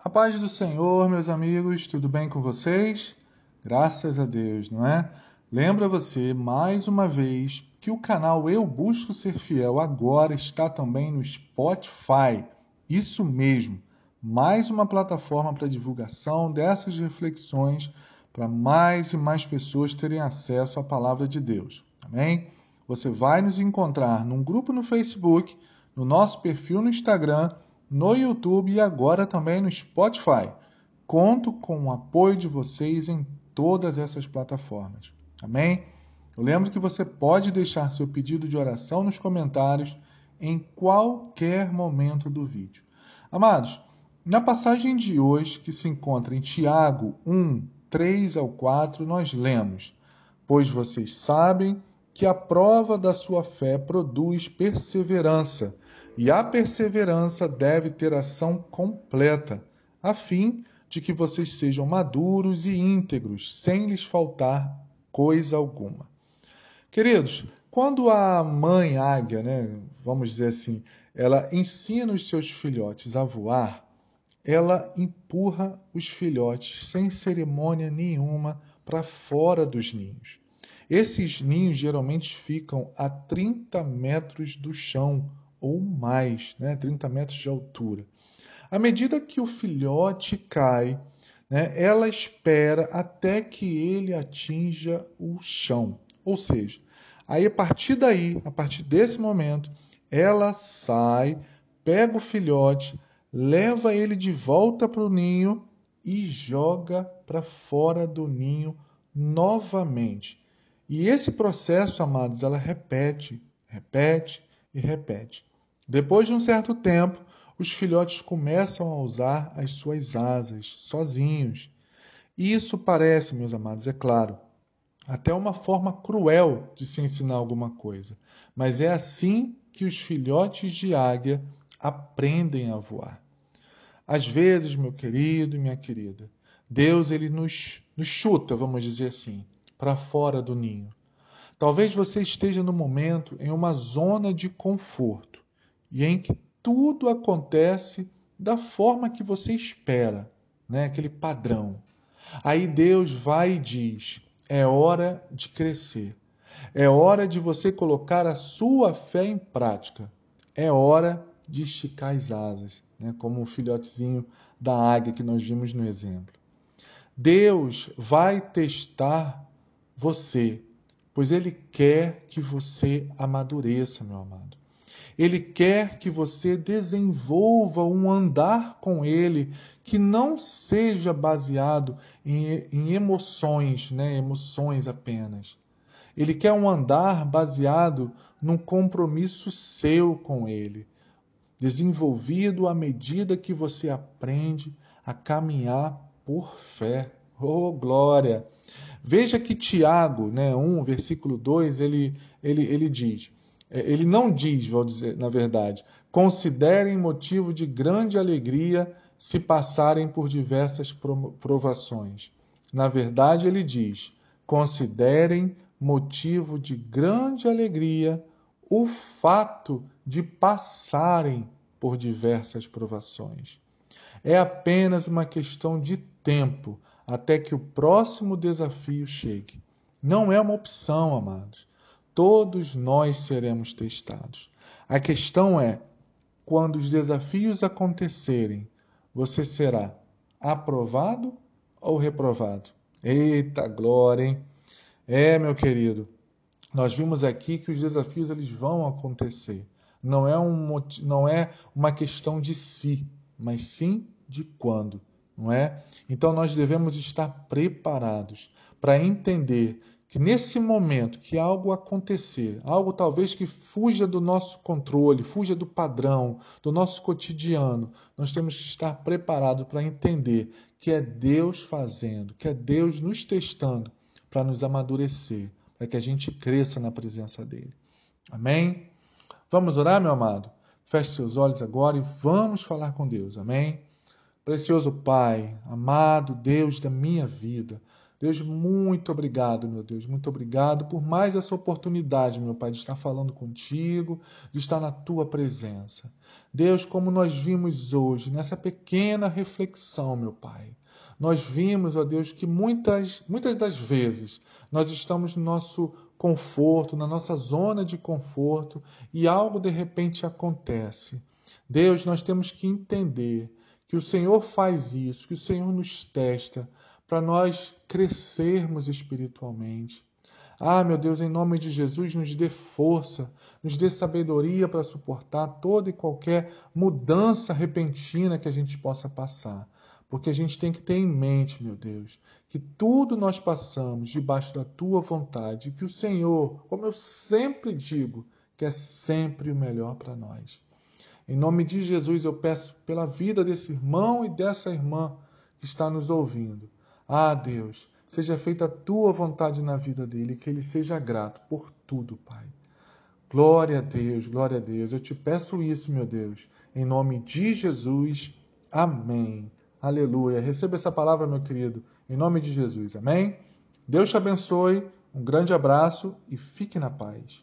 A paz do Senhor, meus amigos, tudo bem com vocês? Graças a Deus, não é? Lembra você, mais uma vez, que o canal Eu Busco Ser Fiel agora está também no Spotify. Isso mesmo, mais uma plataforma para divulgação dessas reflexões para mais e mais pessoas terem acesso à palavra de Deus. Amém? Você vai nos encontrar num grupo no Facebook, no nosso perfil no Instagram no YouTube e agora também no Spotify. Conto com o apoio de vocês em todas essas plataformas. Amém? Eu lembro que você pode deixar seu pedido de oração nos comentários em qualquer momento do vídeo. Amados, na passagem de hoje, que se encontra em Tiago 1, 3 ao 4, nós lemos: Pois vocês sabem que a prova da sua fé produz perseverança e a perseverança deve ter ação completa, a fim de que vocês sejam maduros e íntegros, sem lhes faltar coisa alguma. Queridos, quando a mãe águia, né, vamos dizer assim, ela ensina os seus filhotes a voar, ela empurra os filhotes sem cerimônia nenhuma para fora dos ninhos. Esses ninhos geralmente ficam a 30 metros do chão ou mais, né, 30 metros de altura. À medida que o filhote cai, né, ela espera até que ele atinja o chão. Ou seja, aí a partir daí, a partir desse momento, ela sai, pega o filhote, leva ele de volta para o ninho e joga para fora do ninho novamente. E esse processo, amados, ela repete, repete e repete. Depois de um certo tempo, os filhotes começam a usar as suas asas sozinhos. Isso parece, meus amados, é claro, até uma forma cruel de se ensinar alguma coisa, mas é assim que os filhotes de águia aprendem a voar. Às vezes, meu querido e minha querida, Deus ele nos, nos chuta, vamos dizer assim, para fora do ninho. Talvez você esteja no momento em uma zona de conforto e em que tudo acontece da forma que você espera, né? aquele padrão. Aí Deus vai e diz: é hora de crescer, é hora de você colocar a sua fé em prática, é hora de esticar as asas, né? como o filhotezinho da águia que nós vimos no exemplo. Deus vai testar você, pois Ele quer que você amadureça, meu amado. Ele quer que você desenvolva um andar com Ele que não seja baseado em, em emoções, né? emoções apenas. Ele quer um andar baseado num compromisso seu com Ele, desenvolvido à medida que você aprende a caminhar por fé. Oh, glória! Veja que Tiago, né, 1, versículo 2, ele, ele, ele diz: ele não diz, vou dizer, na verdade, considerem motivo de grande alegria se passarem por diversas provações. Na verdade, ele diz: considerem motivo de grande alegria o fato de passarem por diversas provações. É apenas uma questão de tempo até que o próximo desafio chegue. Não é uma opção, amados. Todos nós seremos testados. A questão é: quando os desafios acontecerem, você será aprovado ou reprovado? Eita glória, hein? É, meu querido, nós vimos aqui que os desafios eles vão acontecer. Não é, um, não é uma questão de si, mas sim de quando, não é? Então nós devemos estar preparados para entender que nesse momento que algo acontecer, algo talvez que fuja do nosso controle, fuja do padrão, do nosso cotidiano, nós temos que estar preparados para entender que é Deus fazendo, que é Deus nos testando para nos amadurecer, para que a gente cresça na presença dele. Amém? Vamos orar, meu amado? Feche seus olhos agora e vamos falar com Deus. Amém? Precioso Pai, amado Deus da minha vida, Deus, muito obrigado, meu Deus, muito obrigado por mais essa oportunidade, meu Pai, de estar falando contigo, de estar na tua presença. Deus, como nós vimos hoje, nessa pequena reflexão, meu Pai, nós vimos, ó Deus, que muitas, muitas das vezes nós estamos no nosso conforto, na nossa zona de conforto e algo de repente acontece. Deus, nós temos que entender que o Senhor faz isso, que o Senhor nos testa para nós crescermos espiritualmente. Ah, meu Deus, em nome de Jesus, nos dê força, nos dê sabedoria para suportar toda e qualquer mudança repentina que a gente possa passar. Porque a gente tem que ter em mente, meu Deus, que tudo nós passamos debaixo da tua vontade, que o Senhor, como eu sempre digo, quer sempre o melhor para nós. Em nome de Jesus, eu peço pela vida desse irmão e dessa irmã que está nos ouvindo ah, Deus, seja feita a tua vontade na vida dele, que ele seja grato por tudo, Pai. Glória a Deus, glória a Deus. Eu te peço isso, meu Deus, em nome de Jesus. Amém. Aleluia. Receba essa palavra, meu querido, em nome de Jesus. Amém. Deus te abençoe. Um grande abraço e fique na paz.